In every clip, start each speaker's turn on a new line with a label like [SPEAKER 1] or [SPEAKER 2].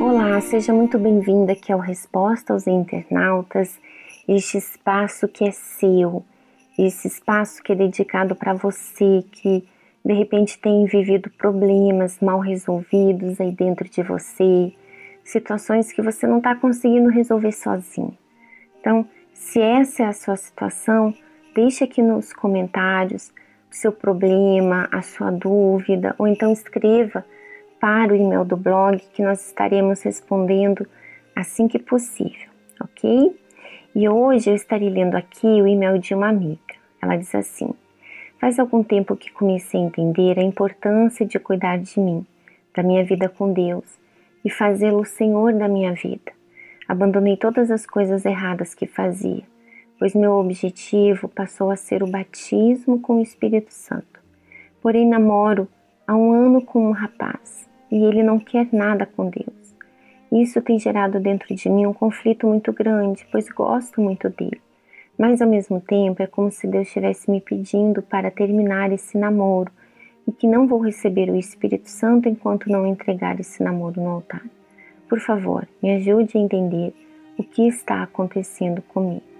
[SPEAKER 1] Olá, seja muito bem-vinda aqui ao Resposta aos Internautas, este espaço que é seu, esse espaço que é dedicado para você que de repente tem vivido problemas mal resolvidos aí dentro de você, situações que você não está conseguindo resolver sozinho. Então, se essa é a sua situação, deixe aqui nos comentários o seu problema, a sua dúvida, ou então escreva para o e-mail do blog que nós estaremos respondendo assim que possível, ok? E hoje eu estarei lendo aqui o e-mail de uma amiga. Ela diz assim: Faz algum tempo que comecei a entender a importância de cuidar de mim, da minha vida com Deus e fazê-lo Senhor da minha vida. Abandonei todas as coisas erradas que fazia, pois meu objetivo passou a ser o batismo com o Espírito Santo. Porém, namoro há um ano com um rapaz e ele não quer nada com Deus. Isso tem gerado dentro de mim um conflito muito grande, pois gosto muito dele. Mas ao mesmo tempo é como se Deus estivesse me pedindo para terminar esse namoro e que não vou receber o Espírito Santo enquanto não entregar esse namoro no altar. Por favor, me ajude a entender o que está acontecendo comigo.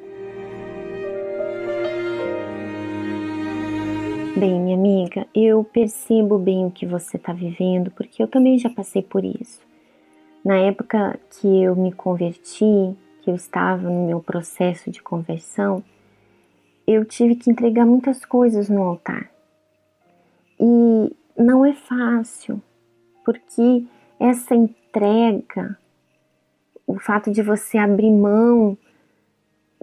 [SPEAKER 1] Bem, minha amiga, eu percebo bem o que você está vivendo, porque eu também já passei por isso. Na época que eu me converti, que eu estava no meu processo de conversão, eu tive que entregar muitas coisas no altar. E não é fácil, porque essa entrega, o fato de você abrir mão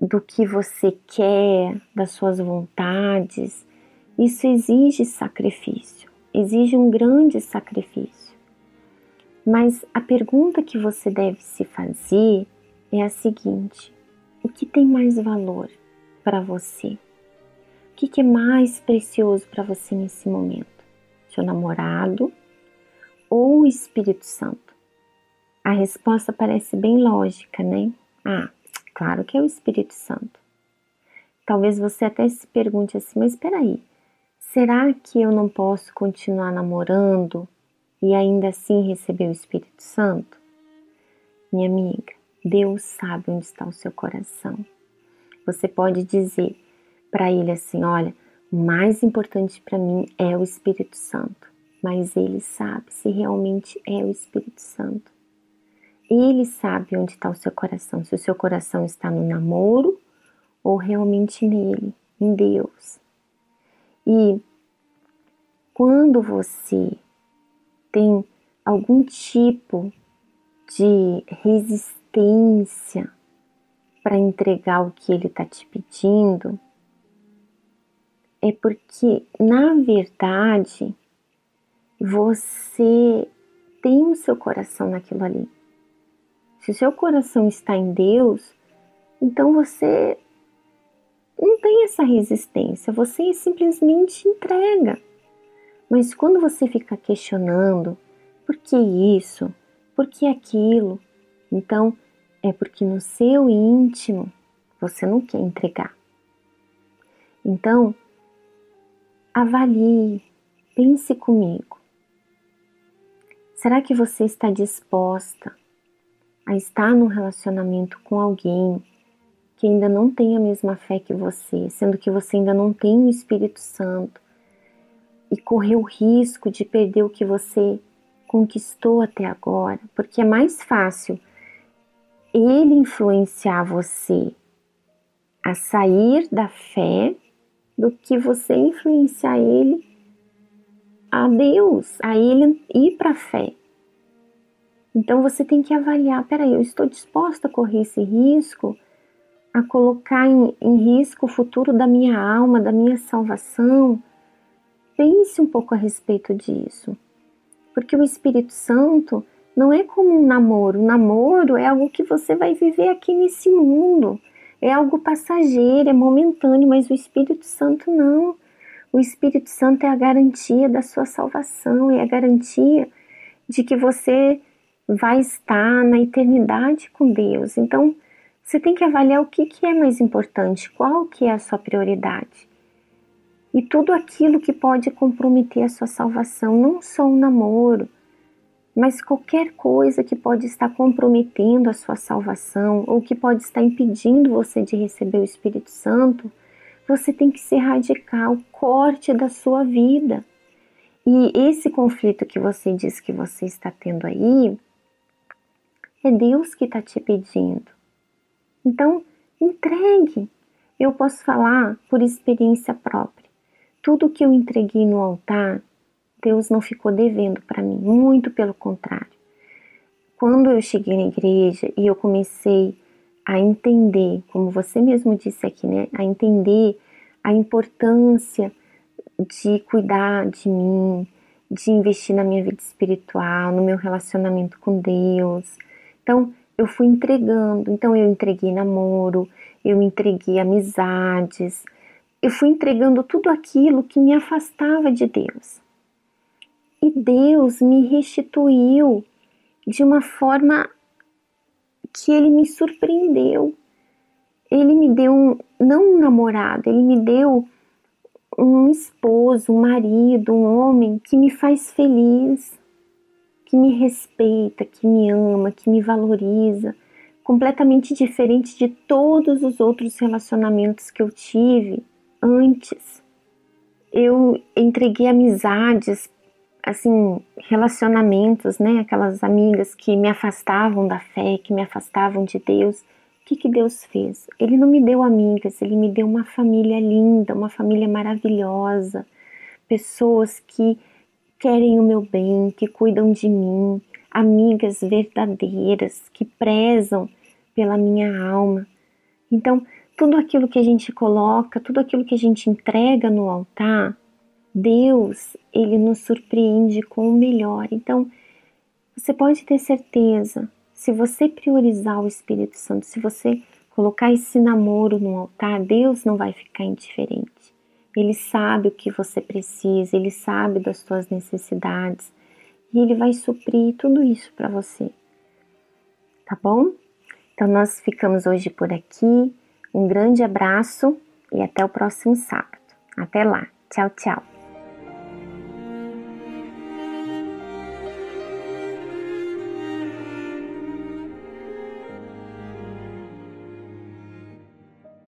[SPEAKER 1] do que você quer, das suas vontades, isso exige sacrifício, exige um grande sacrifício. Mas a pergunta que você deve se fazer é a seguinte: o que tem mais valor para você? O que, é mais precioso para você nesse momento? Seu namorado ou o Espírito Santo? A resposta parece bem lógica, né? Ah, claro que é o Espírito Santo. Talvez você até se pergunte assim, mas espera aí, será que eu não posso continuar namorando e ainda assim receber o Espírito Santo? Minha amiga, Deus sabe onde está o seu coração. Você pode dizer, para ele assim: olha, o mais importante para mim é o Espírito Santo, mas ele sabe se realmente é o Espírito Santo. Ele sabe onde está o seu coração, se o seu coração está no namoro ou realmente nele, em Deus. E quando você tem algum tipo de resistência para entregar o que ele está te pedindo, é porque, na verdade, você tem o seu coração naquilo ali. Se o seu coração está em Deus, então você não tem essa resistência, você simplesmente entrega. Mas quando você fica questionando por que isso, por que aquilo, então é porque no seu íntimo você não quer entregar. Então, Avalie, pense comigo. Será que você está disposta a estar num relacionamento com alguém que ainda não tem a mesma fé que você, sendo que você ainda não tem o Espírito Santo e correr o risco de perder o que você conquistou até agora? Porque é mais fácil ele influenciar você a sair da fé do que você influenciar ele a Deus, a ele ir para a fé. Então você tem que avaliar: peraí, eu estou disposta a correr esse risco, a colocar em, em risco o futuro da minha alma, da minha salvação? Pense um pouco a respeito disso. Porque o Espírito Santo não é como um namoro. O namoro é algo que você vai viver aqui nesse mundo é algo passageiro, é momentâneo, mas o Espírito Santo não. O Espírito Santo é a garantia da sua salvação, é a garantia de que você vai estar na eternidade com Deus. Então, você tem que avaliar o que, que é mais importante, qual que é a sua prioridade. e tudo aquilo que pode comprometer a sua salvação, não só um namoro, mas qualquer coisa que pode estar comprometendo a sua salvação ou que pode estar impedindo você de receber o Espírito Santo, você tem que ser radical, corte da sua vida. E esse conflito que você diz que você está tendo aí, é Deus que está te pedindo. Então, entregue. Eu posso falar por experiência própria. Tudo que eu entreguei no altar, Deus não ficou devendo para mim, muito pelo contrário. Quando eu cheguei na igreja e eu comecei a entender, como você mesmo disse aqui, né, a entender a importância de cuidar de mim, de investir na minha vida espiritual, no meu relacionamento com Deus. Então, eu fui entregando. Então, eu entreguei namoro, eu entreguei amizades, eu fui entregando tudo aquilo que me afastava de Deus. E Deus me restituiu de uma forma que ele me surpreendeu. Ele me deu um, não um namorado, ele me deu um esposo, um marido, um homem que me faz feliz, que me respeita, que me ama, que me valoriza, completamente diferente de todos os outros relacionamentos que eu tive antes. Eu entreguei amizades assim, relacionamentos, né? Aquelas amigas que me afastavam da fé, que me afastavam de Deus. O que, que Deus fez? Ele não me deu amigas, ele me deu uma família linda, uma família maravilhosa, pessoas que querem o meu bem, que cuidam de mim, amigas verdadeiras, que prezam pela minha alma. Então, tudo aquilo que a gente coloca, tudo aquilo que a gente entrega no altar, Deus, ele nos surpreende com o melhor. Então, você pode ter certeza, se você priorizar o Espírito Santo, se você colocar esse namoro no altar, Deus não vai ficar indiferente. Ele sabe o que você precisa, ele sabe das suas necessidades e ele vai suprir tudo isso para você. Tá bom? Então nós ficamos hoje por aqui. Um grande abraço e até o próximo sábado. Até lá. Tchau, tchau.